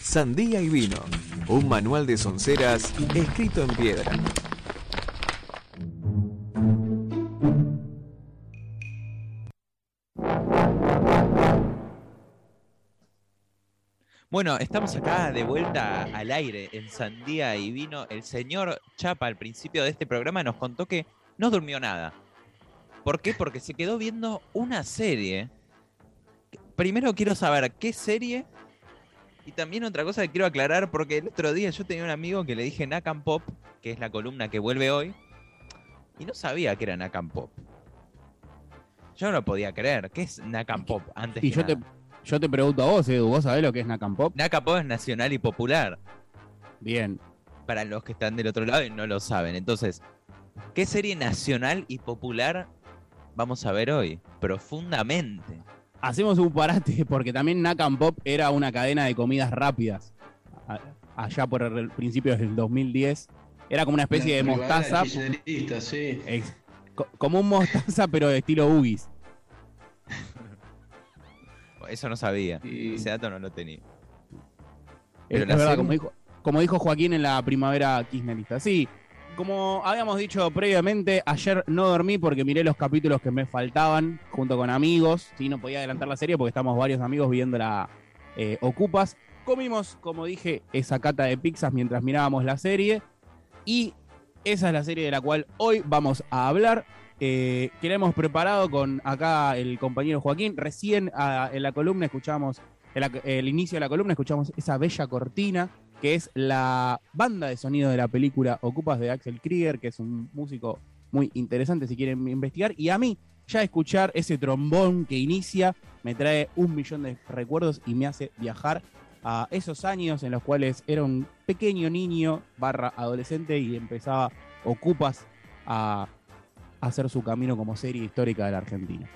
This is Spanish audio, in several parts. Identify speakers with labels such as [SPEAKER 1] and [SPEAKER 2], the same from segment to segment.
[SPEAKER 1] Sandía y vino, un manual de sonceras escrito en piedra.
[SPEAKER 2] Bueno, estamos acá de vuelta al aire en Sandía y Vino. El señor Chapa al principio de este programa nos contó que no durmió nada. ¿Por qué? Porque se quedó viendo una serie. Primero quiero saber qué serie. Y también otra cosa que quiero aclarar, porque el otro día yo tenía un amigo que le dije Nakam Pop, que es la columna que vuelve hoy, y no sabía que era Nakam Pop. Yo no lo podía creer. ¿Qué es Nakam Pop antes
[SPEAKER 3] Y
[SPEAKER 2] que
[SPEAKER 3] yo te, yo te pregunto a vos, Edu, ¿vos sabés lo que es Nakam Pop?
[SPEAKER 2] Nakam Pop es nacional y popular.
[SPEAKER 3] Bien.
[SPEAKER 2] para los que están del otro lado y no lo saben. Entonces, ¿qué serie nacional y popular vamos a ver hoy? Profundamente.
[SPEAKER 3] Hacemos un parate porque también Nakam Pop era una cadena de comidas rápidas. Allá por el principio del 2010. Era como una especie de
[SPEAKER 4] La
[SPEAKER 3] mostaza.
[SPEAKER 4] sí.
[SPEAKER 3] ex- como un mostaza, pero de estilo Boogies.
[SPEAKER 2] Eso no sabía.
[SPEAKER 4] Y-
[SPEAKER 2] Ese dato no lo tenía.
[SPEAKER 3] Es,
[SPEAKER 2] Pero
[SPEAKER 3] es
[SPEAKER 2] la
[SPEAKER 3] verdad, como dijo, como dijo Joaquín en la primavera kirchnerista. Sí, como habíamos dicho previamente, ayer no dormí porque miré los capítulos que me faltaban junto con amigos. Sí, no podía adelantar la serie porque estamos varios amigos viendo la eh, Ocupas. Comimos, como dije, esa cata de pizzas mientras mirábamos la serie. Y esa es la serie de la cual hoy vamos a hablar. Eh, que la hemos preparado con acá el compañero Joaquín. Recién ah, en la columna escuchamos, en el inicio de la columna escuchamos esa bella cortina que es la banda de sonido de la película Ocupas de Axel Krieger, que es un músico muy interesante si quieren investigar. Y a mí, ya escuchar ese trombón que inicia me trae un millón de recuerdos y me hace viajar a esos años en los cuales era un pequeño niño barra adolescente y empezaba Ocupas a hacer su camino como serie histórica de la Argentina.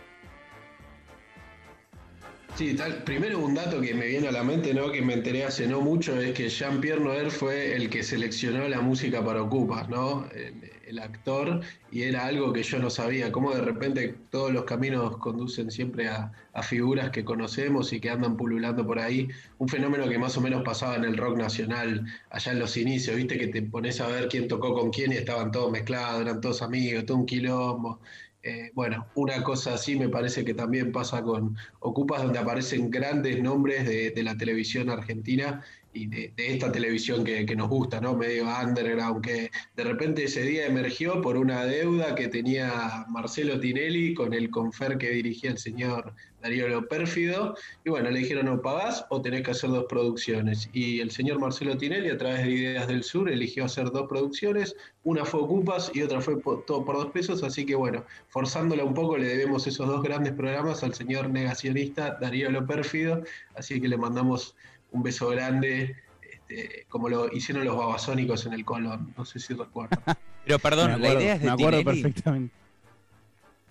[SPEAKER 4] Sí, tal, primero un dato que me viene a la mente, ¿no? Que me enteré hace no mucho, es que Jean-Pierre Noer fue el que seleccionó la música para Ocupas, ¿no? El, el actor, y era algo que yo no sabía, cómo de repente todos los caminos conducen siempre a, a figuras que conocemos y que andan pululando por ahí. Un fenómeno que más o menos pasaba en el rock nacional allá en los inicios, viste que te pones a ver quién tocó con quién y estaban todos mezclados, eran todos amigos, todo un quilombo. Eh, bueno, una cosa así me parece que también pasa con Ocupas, donde aparecen grandes nombres de, de la televisión argentina y de, esta televisión que, nos gusta, ¿no? Medio underground, que de repente ese día emergió por una deuda que tenía Marcelo Tinelli con el confer que dirigía el señor Darío Lo Pérfido. Y bueno, le dijeron o pagás o tenés que hacer dos producciones. Y el señor Marcelo Tinelli, a través de Ideas del Sur, eligió hacer dos producciones. Una fue Ocupas y otra fue po- todo por dos pesos. Así que bueno, forzándola un poco, le debemos esos dos grandes programas al señor negacionista Darío Lo Pérfido. Así que le mandamos un beso grande, este, como lo hicieron los babasónicos en el Colón. No sé si recuerdan.
[SPEAKER 2] Pero perdón, la idea es de
[SPEAKER 3] me acuerdo
[SPEAKER 2] Tinelli.
[SPEAKER 3] perfectamente.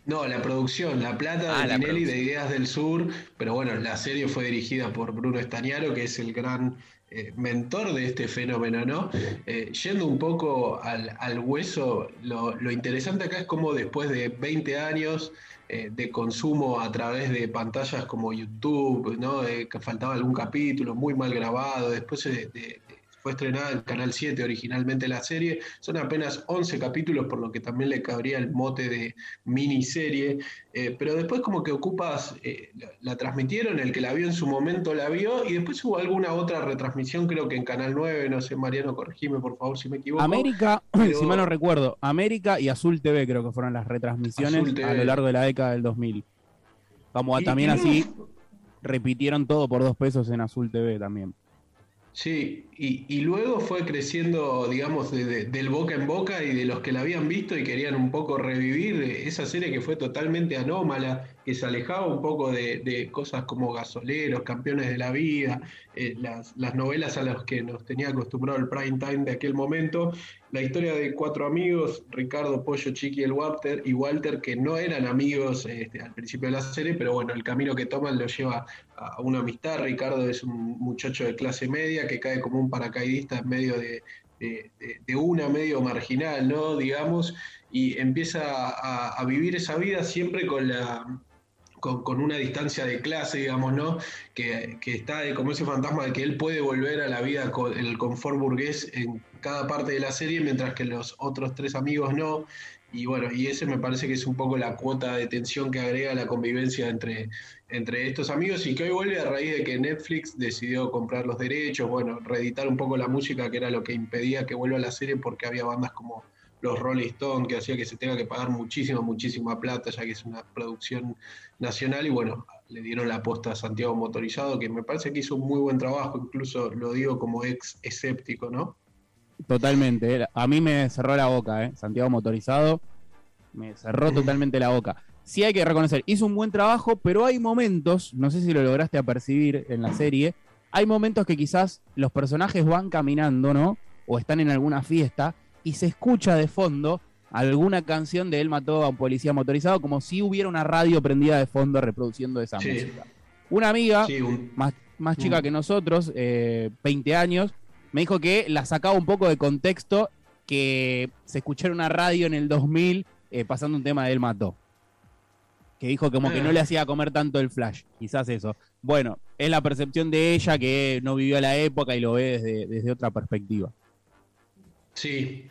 [SPEAKER 4] No, la producción, la plata
[SPEAKER 2] Ah,
[SPEAKER 4] de
[SPEAKER 2] la
[SPEAKER 4] Tinelli de. Ideas del Sur, pero bueno, la serie fue dirigida por Bruno Estañaro, que es el gran eh, mentor de este fenómeno, ¿no? Eh, yendo un poco al, al hueso, lo, lo interesante acá es cómo después de 20 años eh, de consumo a través de pantallas como YouTube, ¿no? Eh, que faltaba algún capítulo muy mal grabado, después de- de- fue estrenada en Canal 7 originalmente la serie, son apenas 11 capítulos, por lo que también le cabría el mote de miniserie, eh, pero después como que Ocupas eh, la, la transmitieron, el que la vio en su momento la vio, y después hubo alguna otra retransmisión, creo que en Canal 9, no sé, Mariano, corregime por favor si me equivoco.
[SPEAKER 3] América,
[SPEAKER 4] pero-
[SPEAKER 3] si mal no recuerdo, América y Azul TV creo que fueron las retransmisiones a lo largo de la década del 2000. Como
[SPEAKER 4] Y-
[SPEAKER 3] también
[SPEAKER 4] y
[SPEAKER 3] así repitieron todo por dos pesos en Azul TV también.
[SPEAKER 4] Sí, y, y luego fue creciendo, digamos, de- de- del boca en boca y de los que la habían visto y querían un poco revivir esa serie que fue totalmente anómala, que se alejaba un poco de, de cosas como Gasoleros, Campeones de la Vida, eh, las, las novelas a las que nos tenía acostumbrado el prime time de aquel momento. La historia de cuatro amigos, Ricardo, Pollo, Chiqui el Walter, y Walter, que no eran amigos este, al principio de la serie, pero bueno, el camino que toman lo lleva a una amistad. Ricardo es un muchacho de clase media que cae como un paracaidista en medio de, de- una medio marginal, ¿no? Digamos, y empieza a vivir esa vida siempre con la con, una distancia de clase, digamos, ¿no? Que, está como ese fantasma de que él puede volver a la vida con el confort burgués en cada parte de la serie, mientras que los otros tres amigos no. Y bueno, y ese me parece que es un poco la cuota de tensión que agrega la convivencia entre, entre estos amigos y que hoy vuelve a raíz de que Netflix decidió comprar los derechos, bueno, reeditar un poco la música, que era lo que impedía que vuelva a la serie porque había bandas como los Rolling Stones, que hacía que se tenga que pagar muchísima, muchísima plata, ya que es una producción nacional, y bueno, le dieron la aposta a Santiago Motorizado, que me parece que hizo un muy buen trabajo, incluso lo digo como ex escéptico, ¿no?
[SPEAKER 3] Totalmente, eh. a mí me cerró la boca, ¿eh? Santiago Motorizado, me cerró totalmente la boca. Sí hay que reconocer, hizo un buen trabajo, pero hay momentos, no sé si lo lograste apercibir en la serie, hay momentos que quizás los personajes van caminando, ¿no? O están en alguna fiesta y se escucha de fondo alguna canción de él mató a un policía motorizado, como si hubiera una radio prendida de fondo reproduciendo esa música. Una amiga, más, más chica que nosotros, 20 eh, años, me dijo que la sacaba un poco de contexto que se escuchara una radio en el 2000 eh, pasando un tema de él mató. Que dijo como que no le hacía comer tanto el flash, quizás eso. Bueno, es la percepción de ella que no vivió la época y lo ve desde, desde otra perspectiva.
[SPEAKER 4] Sí,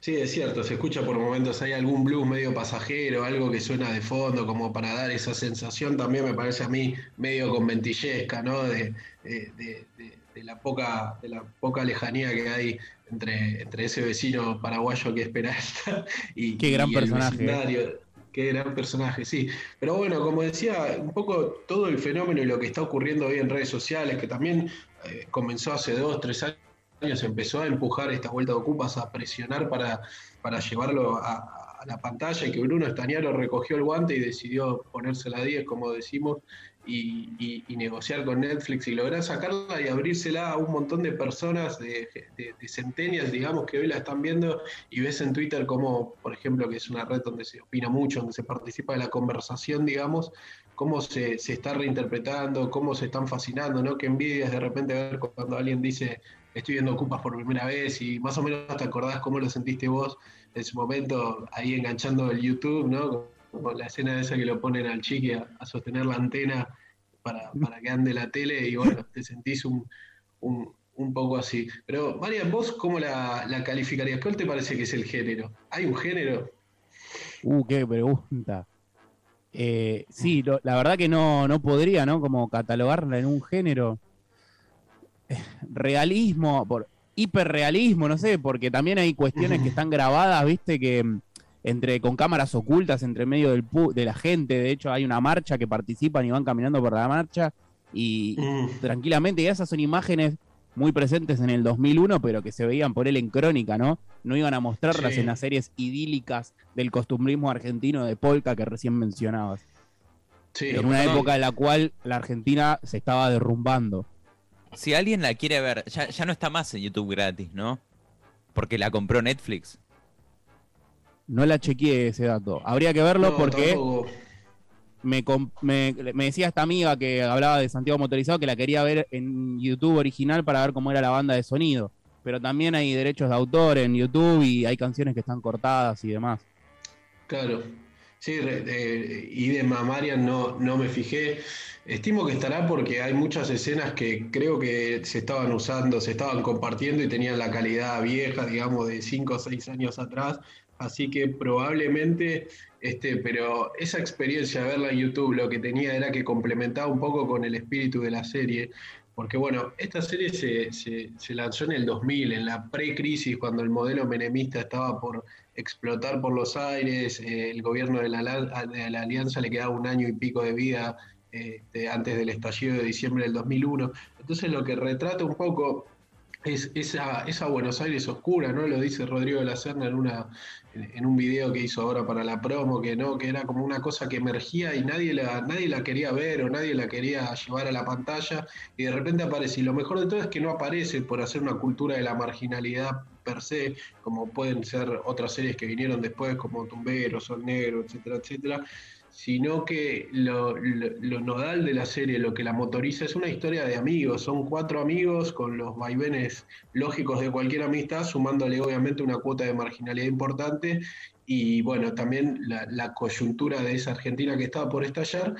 [SPEAKER 4] sí, es cierto, se escucha por momentos, hay algún blues medio pasajero, algo que suena de fondo, como para dar esa sensación también me parece a mí medio conventillesca, ¿no? De, la poca, de la poca lejanía que hay entre, entre ese vecino paraguayo que espera y,
[SPEAKER 3] Qué gran personaje. ¿eh?
[SPEAKER 4] Qué gran personaje, sí. Pero bueno, como decía, un poco todo el fenómeno y lo que está ocurriendo hoy en redes sociales, que también eh, comenzó hace dos, tres años se empezó a empujar esta vuelta de Ocupas, a presionar para, para llevarlo a, la pantalla y que Bruno Estañaro recogió el guante y decidió ponerse la 10, como decimos, y, negociar con Netflix y lograr sacarla y abrírsela a un montón de personas, de, centenias, digamos, que hoy la están viendo y ves en Twitter como, por ejemplo, que es una red donde se opina mucho, donde se participa de la conversación, digamos, cómo se, se está reinterpretando, cómo se están fascinando, ¿no? Que envidias de repente ver cuando alguien dice estoy viendo Ocupas por primera vez y más o menos te acordás cómo lo sentiste vos en su momento ahí enganchando el YouTube, ¿no? Como la escena de esa que lo ponen al chiqui a, sostener la antena para, para, que ande la tele y bueno, te sentís un, poco así. Pero María, ¿vos cómo la, la calificarías? ¿Cuál te parece que es el género? ¿Hay un género?
[SPEAKER 3] Uh, qué pregunta. Eh, sí, la verdad que no, no podría, ¿no? Como catalogarla en un género realismo, por hiperrealismo, no sé, porque también hay cuestiones que están grabadas, viste, que mm, entre con cámaras ocultas entre medio del de la gente, de hecho hay una marcha que participan y van caminando por la marcha y mm. tranquilamente, y esas son imágenes muy presentes en el 2001, pero que se veían por él en crónica, ¿no? No iban a mostrarlas en las series idílicas del costumbrismo argentino de polka que recién mencionabas. en una época en la cual la Argentina se estaba derrumbando.
[SPEAKER 2] Si alguien la quiere ver, ya, no está más en YouTube gratis, ¿no? Porque la compró Netflix.
[SPEAKER 3] No la chequeé ese dato. Habría que verlo porque me, me, decía esta amiga que hablaba de Santiago Motorizado que la quería ver en YouTube original para ver cómo era la banda de sonido. Pero también hay derechos de autor en YouTube y hay canciones que están cortadas y demás.
[SPEAKER 4] Claro. Sí, y de Marian no, no me fijé. Estimo que estará porque hay muchas escenas que creo que se estaban usando, se estaban compartiendo y tenían la calidad vieja, digamos, de 5 o 6 años atrás. Así que probablemente, este, pero esa experiencia de verla en YouTube lo que tenía era que complementaba un poco con el espíritu de la serie. Porque bueno, esta serie se, se, lanzó en el 2000, en la pre-crisis, cuando el modelo menemista estaba por explotar por los aires, eh, el gobierno de la, de Alianza le quedaba un año y pico de vida este, antes del estallido de diciembre del 2001. Entonces lo que retrata un poco es esa, esa Buenos Aires oscura, ¿no? Lo dice Rodrigo de la Serna en, una, en un video que hizo ahora para la promo, que no, que era como una cosa que emergía y nadie la, nadie la quería ver o nadie la quería llevar a la pantalla y de repente aparece. Y lo mejor de todo es que no aparece por hacer una cultura de la marginalidad per se, como pueden ser otras series que vinieron después, como Tumbero, Sol Negro, etcétera, etcétera, sino que lo, nodal de la serie, lo que la motoriza, es una historia de amigos. Son cuatro amigos con los vaivenes lógicos de cualquier amistad, sumándole obviamente una cuota de marginalidad importante y bueno, también la, coyuntura de esa Argentina que estaba por estallar.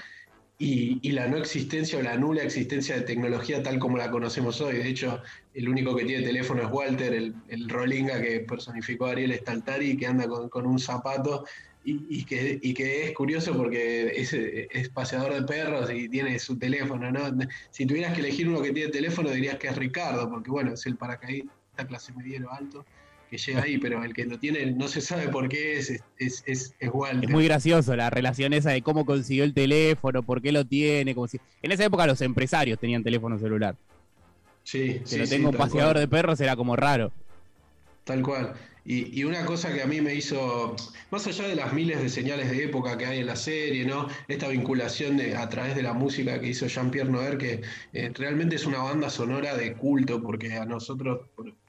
[SPEAKER 4] Y, la no existencia o la nula existencia de tecnología tal como la conocemos hoy. De hecho, el único que tiene teléfono es Walter, el, el Rolinga que personificó Ariel Staltari, que anda con, un zapato y, que, que, es curioso porque es, es, paseador de perros y tiene su teléfono. ¿no? Si tuvieras que elegir uno que tiene teléfono, dirías que es Ricardo, porque bueno, es el paracaidista clase mediano alto que llega ahí, pero el que lo tiene no se sabe por qué es, es, es, es Walter.
[SPEAKER 3] Es muy gracioso la relación esa de cómo consiguió el teléfono, por qué lo tiene, como si... En esa época los empresarios tenían teléfono celular.
[SPEAKER 4] Sí,
[SPEAKER 3] que lo tengo un paseador de perros era como raro.
[SPEAKER 4] Tal cual. Y, una cosa que a mí me hizo, más allá de las miles de señales de época que hay en la serie, ¿no? Esta vinculación de, a través de la música que hizo Jean-Pierre Noer, que eh, realmente es una banda sonora de culto, porque a nosotros,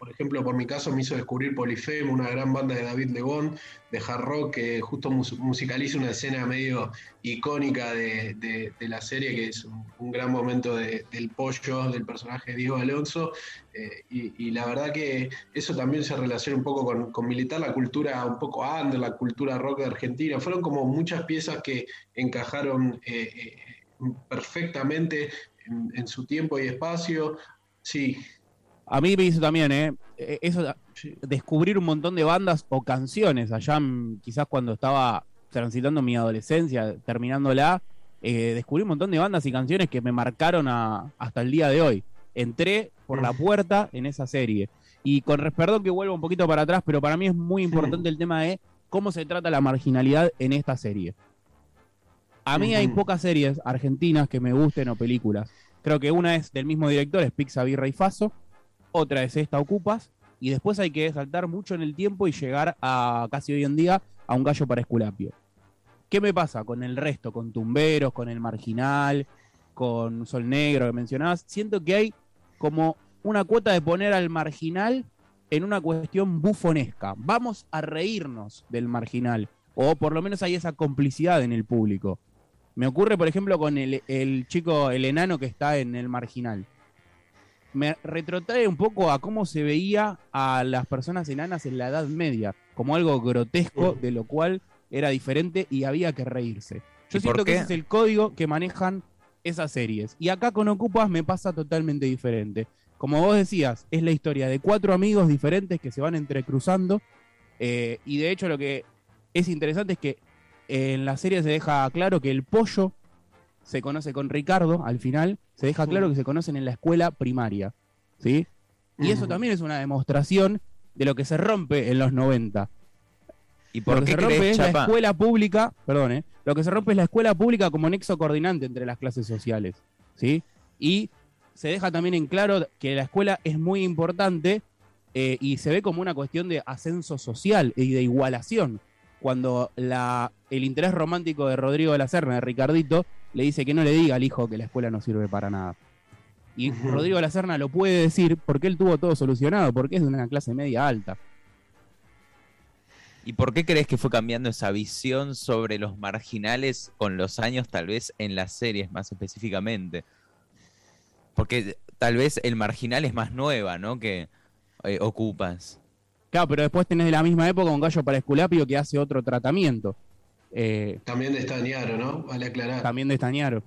[SPEAKER 4] por, ejemplo, por mi caso, me hizo descubrir Polifem, una gran banda de David Lebón, de hard rock, que justo musicaliza una escena medio icónica de, la serie, que es un, gran momento del pollo del personaje de Diego Alonso. Eh, y, la verdad que eso también se relaciona un poco con, militar la cultura un poco under, la cultura rock de Argentina. Fueron como muchas piezas que encajaron eh, eh, perfectamente en, su tiempo y espacio. Sí.
[SPEAKER 3] A mí me hizo también, ¿eh? Eso, descubrir un montón de bandas o canciones allá, quizás cuando estaba transitando mi adolescencia, terminándola, eh, descubrí un montón de bandas y canciones que me marcaron hasta el día de hoy. Entré por la puerta en esa serie. Y con perdón que vuelvo un poquito para atrás, pero para mí es muy importante el tema de cómo se trata la marginalidad en esta serie. A mí hay pocas series argentinas que me gusten o películas. Creo que una es del mismo director, es Pixar y Faso. Otra es esta, Ocupas. Y después hay que saltar mucho en el tiempo y llegar a casi hoy en día a un gallo para Esculapio. ¿Qué me pasa con el resto? Con Tumberos, con El Marginal, con Sol Negro que mencionabas. Siento que hay como una cuota de poner al marginal en una cuestión bufonesca. Vamos a reírnos del marginal. O por lo menos hay esa complicidad en el público. Me ocurre, por ejemplo, con el, el chico, el enano que está en el marginal. Me retrotrae un poco a cómo se veía a las personas enanas en la Edad Media, como algo grotesco, de lo cual era diferente y había que reírse. Yo siento que ese es el código que manejan esas series. Y acá con Ocupas me pasa totalmente diferente. Como vos decías, es la historia de cuatro amigos diferentes que se van entrecruzando. Eh, y de hecho lo que es interesante es que en la serie se deja claro que el pollo se conoce con Ricardo al final. Se deja claro que se conocen en la escuela primaria. ¿Sí? Y eso también es una demostración de lo que se rompe en los 90.
[SPEAKER 2] ¿Y por
[SPEAKER 3] lo que se rompe es la escuela pública, perdón, ¿eh? lo que se rompe es la escuela pública como nexo coordinante entre las clases sociales, ¿sí? Y se deja también en claro que la escuela es muy importante eh, y se ve como una cuestión de ascenso social y de igualación. Cuando la, el interés romántico de Rodrigo de la Serna, de Ricardito, le dice que no le diga al hijo que la escuela no sirve para nada. Y Rodrigo de la Serna lo puede decir porque él tuvo todo solucionado, porque es de una clase media alta.
[SPEAKER 2] ¿Y por qué crees que fue cambiando esa visión sobre los marginales con los años, tal vez en las series más específicamente? Porque tal vez el marginal es más nueva, ¿no? Que eh, ocupas.
[SPEAKER 3] Claro, pero después tenés de la misma época un gallo para Esculapio que hace otro tratamiento.
[SPEAKER 4] Eh, también de Estañaro, ¿no? Vale aclarar.
[SPEAKER 3] También de Estañaro.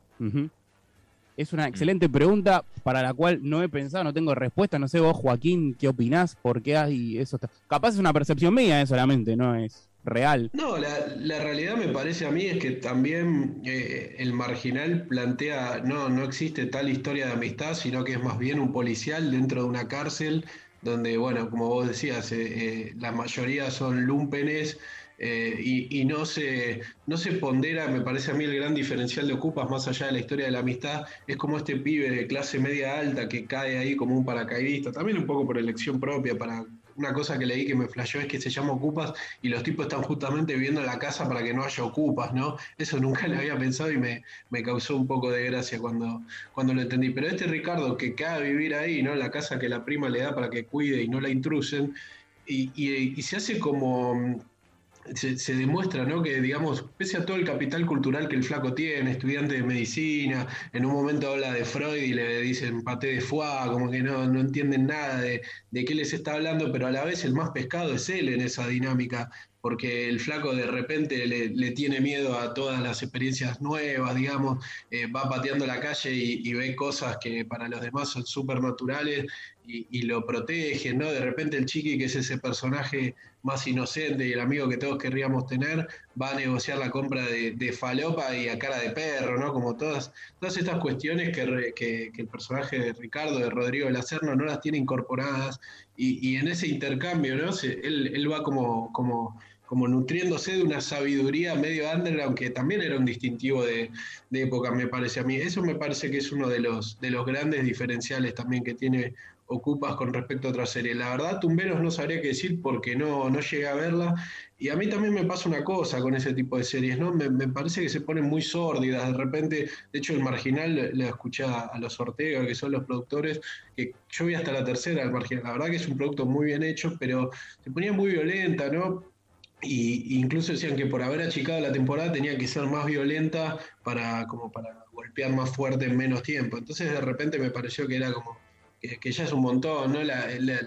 [SPEAKER 3] Es una excelente pregunta para la cual no he pensado, no tengo respuesta. No sé vos, Joaquín, ¿qué opinás? ¿Por qué hay eso? Capaz es una percepción mía eh, solamente, no es real.
[SPEAKER 4] No, la, realidad me parece a mí es que también eh, el marginal plantea, no, no existe tal historia de amistad, sino que es más bien un policial dentro de una cárcel donde, bueno, como vos decías, eh, la mayoría son lumpenes eh, y, no, se, no se pondera, me parece a mí el gran diferencial de Ocupas, más allá de la historia de la amistad, es como este pibe de clase media alta que cae ahí como un paracaidista, también un poco por elección propia, para una cosa que leí que me flasheó es que se llama Ocupas y los tipos están justamente viviendo en la casa para que no haya Ocupas, ¿no? Eso nunca le había pensado y me, me causó un poco de gracia cuando, cuando lo entendí. Pero este Ricardo que cae a vivir ahí, ¿no? La casa que la prima le da para que cuide y no la intrusen, y, y se hace como se, demuestra, ¿no? Que, digamos, pese a todo el capital cultural que el flaco tiene, estudiante de medicina, en un momento habla de Freud y le dicen paté de foie, como que no, no entienden nada de, de, qué les está hablando, pero a la vez el más pescado es él en esa dinámica. porque el flaco de repente le, tiene miedo a todas las experiencias nuevas, digamos, eh, va pateando la calle y, ve cosas que para los demás son súper naturales y, lo protegen, ¿no? De repente el chiqui, que es ese personaje más inocente y el amigo que todos querríamos tener, va a negociar la compra de, falopa y a cara de perro, ¿no? Como todas, todas estas cuestiones que, el personaje de Ricardo, de Rodrigo de la Serna, no las tiene incorporadas y, en ese intercambio, ¿no? él, él va como, como como nutriéndose de una sabiduría medio underground que también era un distintivo de, época, me parece a mí. Eso me parece que es uno de los, de los grandes diferenciales también que tiene Ocupas con respecto a otras series. La verdad, Tumberos no sabría qué decir porque no, no llegué a verla. Y a mí también me pasa una cosa con ese tipo de series, ¿no? Me, parece que se ponen muy sórdidas. De repente, de hecho, el marginal le escuché a los Ortega, que son los productores, que yo vi hasta la tercera, el marginal. La verdad que es un producto muy bien hecho, pero se ponía muy violenta, ¿no? Y incluso decían que por haber achicado la temporada tenía que ser más violenta para como para golpear más fuerte en menos tiempo. Entonces de repente me pareció que era como que, ya es un montón, ¿no?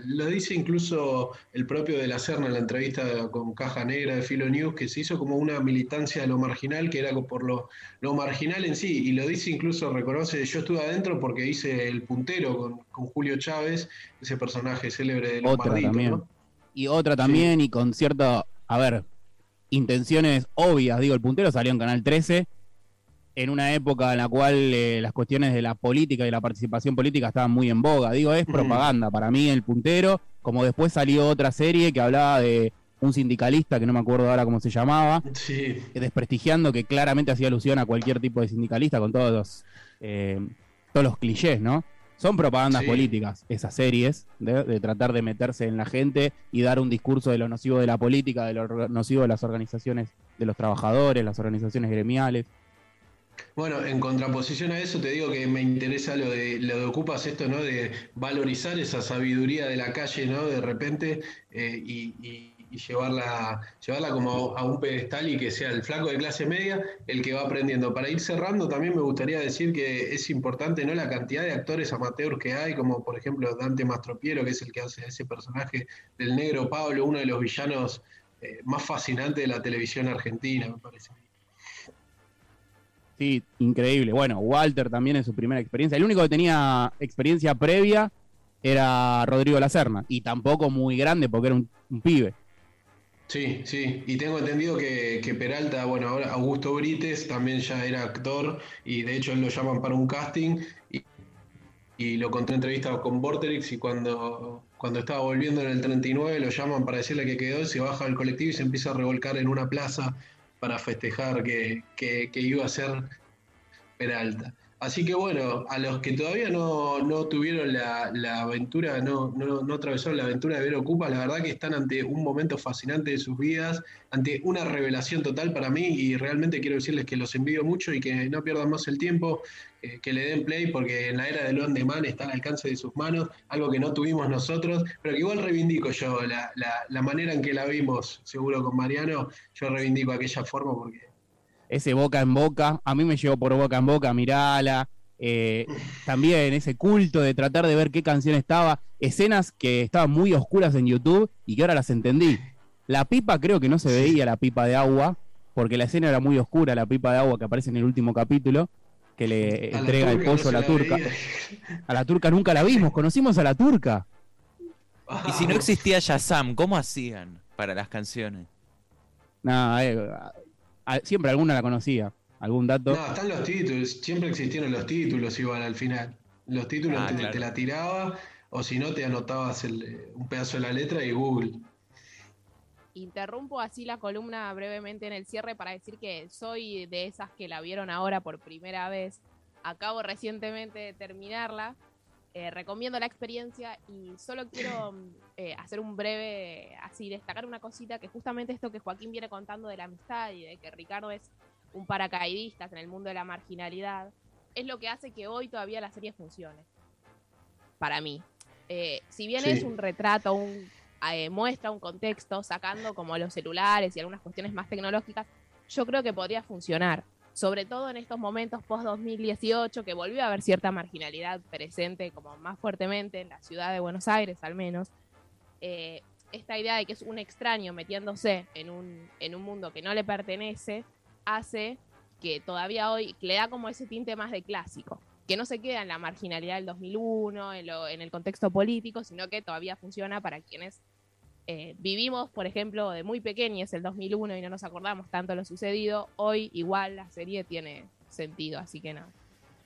[SPEAKER 4] lo dice incluso el propio de la Serna en la entrevista con Caja Negra de Filo News, que se hizo como una militancia de lo marginal, que era por lo, lo marginal en sí, y lo dice incluso, reconoce, yo estuve adentro porque hice el puntero con, con Julio Chávez, ese personaje célebre de Lombardito,
[SPEAKER 3] Y otra también, y con cierto a ver, intenciones obvias, digo, el puntero salió en Canal 13 en una época en la cual eh, las cuestiones de la política y la participación política estaban muy en boga. Digo, es propaganda para mí el puntero, como después salió otra serie que hablaba de un sindicalista, que no me acuerdo ahora cómo se llamaba, desprestigiando que claramente hacía alusión a cualquier tipo de sindicalista con todos los, eh, todos los clichés, ¿no? Son propagandas políticas esas series, de, tratar de meterse en la gente y dar un discurso de lo nocivo de la política, de lo nocivo de las organizaciones de los trabajadores, las organizaciones gremiales.
[SPEAKER 4] Bueno, en contraposición a eso te digo que me interesa lo de lo de ocupas esto, ¿no? De valorizar esa sabiduría de la calle, ¿no? De repente eh, y llevarla, llevarla como a un pedestal y que sea el flaco de clase media el que va aprendiendo. Para ir cerrando, también me gustaría decir que es importante ¿no? la cantidad de actores amateurs que hay, como por ejemplo Dante Mastropiero, que es el que hace ese personaje del negro Pablo, uno de los villanos eh, más fascinantes de la televisión argentina, me parece.
[SPEAKER 3] Sí, increíble. Bueno, Walter también en su primera experiencia. El único que tenía experiencia previa era Rodrigo Lacerna, y tampoco muy grande porque era un pibe.
[SPEAKER 4] Sí, sí, y tengo entendido que, Peralta, bueno, ahora Augusto Brites también ya era actor y de hecho él lo llaman para un casting y, lo conté entrevistado con Vorterix y cuando, cuando estaba volviendo en el 39 lo llaman para decirle que quedó, se baja del colectivo y se empieza a revolcar en una plaza para festejar que, que iba a ser Peralta. Así que bueno, a los que todavía no, tuvieron la, aventura, no, no, atravesaron la aventura de ver Ocupa, la verdad que están ante un momento fascinante de sus vidas, ante una revelación total para mí y realmente quiero decirles que los envío mucho y que no pierdan más el tiempo, eh, que le den play porque en la era del on demand está al alcance de sus manos, algo que no tuvimos nosotros, pero que igual reivindico yo la, la manera en que la vimos, seguro con Mariano, yo reivindico aquella forma porque
[SPEAKER 3] ese boca en boca, a mí me llevó por boca en boca, mirala, eh, también ese culto de tratar de ver qué canción estaba, escenas que estaban muy oscuras en YouTube y que ahora las entendí. La pipa creo que no se veía la pipa de agua, porque la escena era muy oscura, la pipa de agua que aparece en el último capítulo, que le entrega el pollo a la turca. A la turca nunca la vimos, conocimos a la turca.
[SPEAKER 2] Y si no existía Shazam, ¿cómo hacían para las canciones?
[SPEAKER 3] Nada, eh, siempre alguna la conocía. ¿Algún dato?
[SPEAKER 4] No, están los títulos. Siempre existieron los títulos igual al final. Los títulos ah, te, la tiraba o si no te anotabas un pedazo de la letra y Google.
[SPEAKER 5] Interrumpo así la columna brevemente en el cierre para decir que soy de esas que la vieron ahora por primera vez. Acabo recientemente de terminarla eh, recomiendo la experiencia y solo quiero eh, hacer un breve, así, destacar una cosita que justamente esto que Joaquín viene contando de la amistad y de que Ricardo es un paracaidista en el mundo de la marginalidad, es lo que hace que hoy todavía la serie funcione. Para mí. Eh, si bien es un retrato, un, muestra un contexto, sacando como los celulares y algunas cuestiones más tecnológicas, yo creo que podría funcionar sobre todo en estos momentos post-2018, que volvió a haber cierta marginalidad presente como más fuertemente en la ciudad de Buenos Aires al menos, eh, esta idea de que es un extraño metiéndose en un, en un mundo que no le pertenece, hace que todavía hoy le da como ese tinte más de clásico, que no se queda en la marginalidad del 2001, en, lo- en el contexto político, sino que todavía funciona para quienes eh, vivimos, por ejemplo, de muy pequeños el 2001 y no nos acordamos tanto lo sucedido. Hoy igual la serie tiene sentido, así que nada,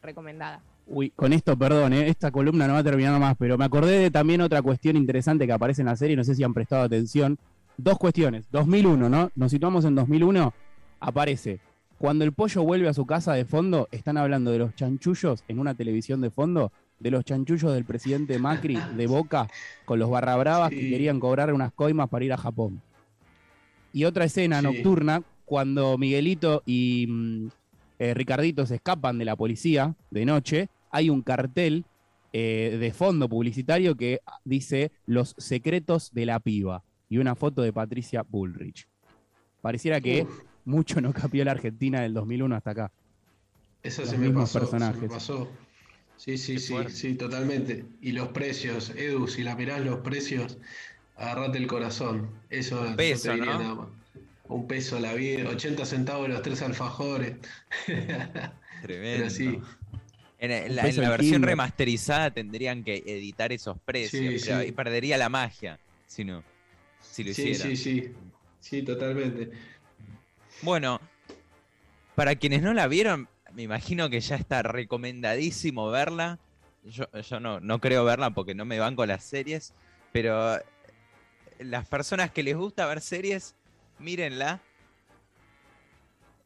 [SPEAKER 5] recomendada.
[SPEAKER 3] Uy, con esto, perdón, ¿eh? esta columna no va a terminar más, pero me acordé de también otra cuestión interesante que aparece en la serie, no sé si han prestado atención. Dos cuestiones. 2001, ¿no? Nos situamos en 2001. Aparece. Cuando el pollo vuelve a su casa de fondo, están hablando de los chanchullos en una televisión de fondo, de los chanchullos del presidente Macri de Boca con los barra bravas que
[SPEAKER 4] Sí.
[SPEAKER 3] querían cobrar unas coimas para ir a Japón. Y otra escena
[SPEAKER 4] Sí.
[SPEAKER 3] nocturna, cuando Miguelito y mm, eh, Ricardito se escapan de la policía de noche, hay un cartel eh, de fondo publicitario que dice Los secretos de la piba y una foto de Patricia Bullrich. Pareciera que
[SPEAKER 4] Uf,
[SPEAKER 3] mucho no cambió la Argentina del 2001 hasta acá.
[SPEAKER 4] esa
[SPEAKER 3] los
[SPEAKER 4] se me
[SPEAKER 3] mismos
[SPEAKER 4] pasó. se me
[SPEAKER 3] personajes.
[SPEAKER 4] pasó. Sí, sí, sí, sí, totalmente. Y los precios, Edu, si la mirás los precios, agarrate el corazón. Eso yo
[SPEAKER 2] peso,
[SPEAKER 4] te
[SPEAKER 2] ¿no?
[SPEAKER 4] nada más. Un peso la vida, 80 centavos los tres alfajores.
[SPEAKER 2] Tremendo.
[SPEAKER 4] sí.
[SPEAKER 2] En,
[SPEAKER 3] Un
[SPEAKER 2] la, en versión remasterizada tendrían que editar esos precios,
[SPEAKER 4] Sí,
[SPEAKER 2] pero
[SPEAKER 4] sí.
[SPEAKER 2] ahí perdería la magia si no, si lo
[SPEAKER 4] Sí,
[SPEAKER 2] hicieran.
[SPEAKER 4] sí, sí. Sí, totalmente.
[SPEAKER 2] Bueno, para quienes no la vieron, me imagino que ya está recomendadísimo verla. Yo, yo no, no creo verla porque no me banco las series, pero las personas que les gusta ver series, mírenla.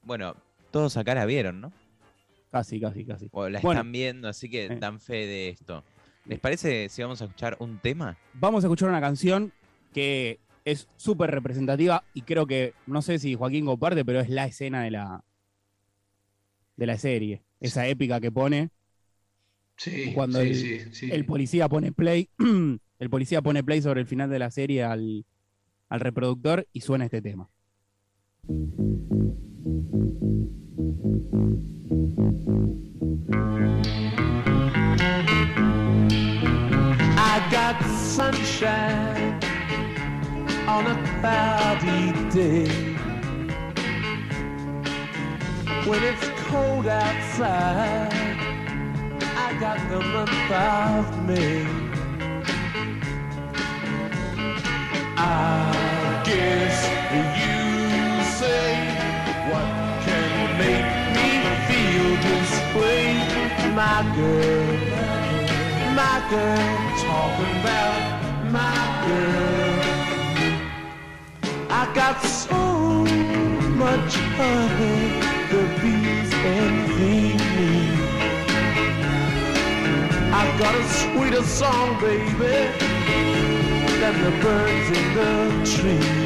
[SPEAKER 2] Bueno, todos acá la vieron, ¿no?
[SPEAKER 3] Casi, casi, casi.
[SPEAKER 2] O la
[SPEAKER 3] Bueno.
[SPEAKER 2] están viendo, así que
[SPEAKER 3] Eh.
[SPEAKER 2] dan fe de esto. ¿Les parece si vamos a escuchar un tema?
[SPEAKER 3] Vamos a escuchar una canción que es súper representativa y creo que, no sé si Joaquín comparte, pero es la escena de la, de la serie. Esa épica que pone.
[SPEAKER 4] Sí,
[SPEAKER 3] Cuando
[SPEAKER 4] sí,
[SPEAKER 3] el-
[SPEAKER 4] sí, sí.
[SPEAKER 3] El policía pone play. el policía pone play sobre el final de la serie al, al reproductor y suena este tema.
[SPEAKER 6] I got sunshine on a cloudy day. When it's cold outside, I got the month of May. I guess you say what can make me feel this way, my girl my girl, talking about my girl. I got so much honey, the got a sweeter song, baby, than the birds in the trees.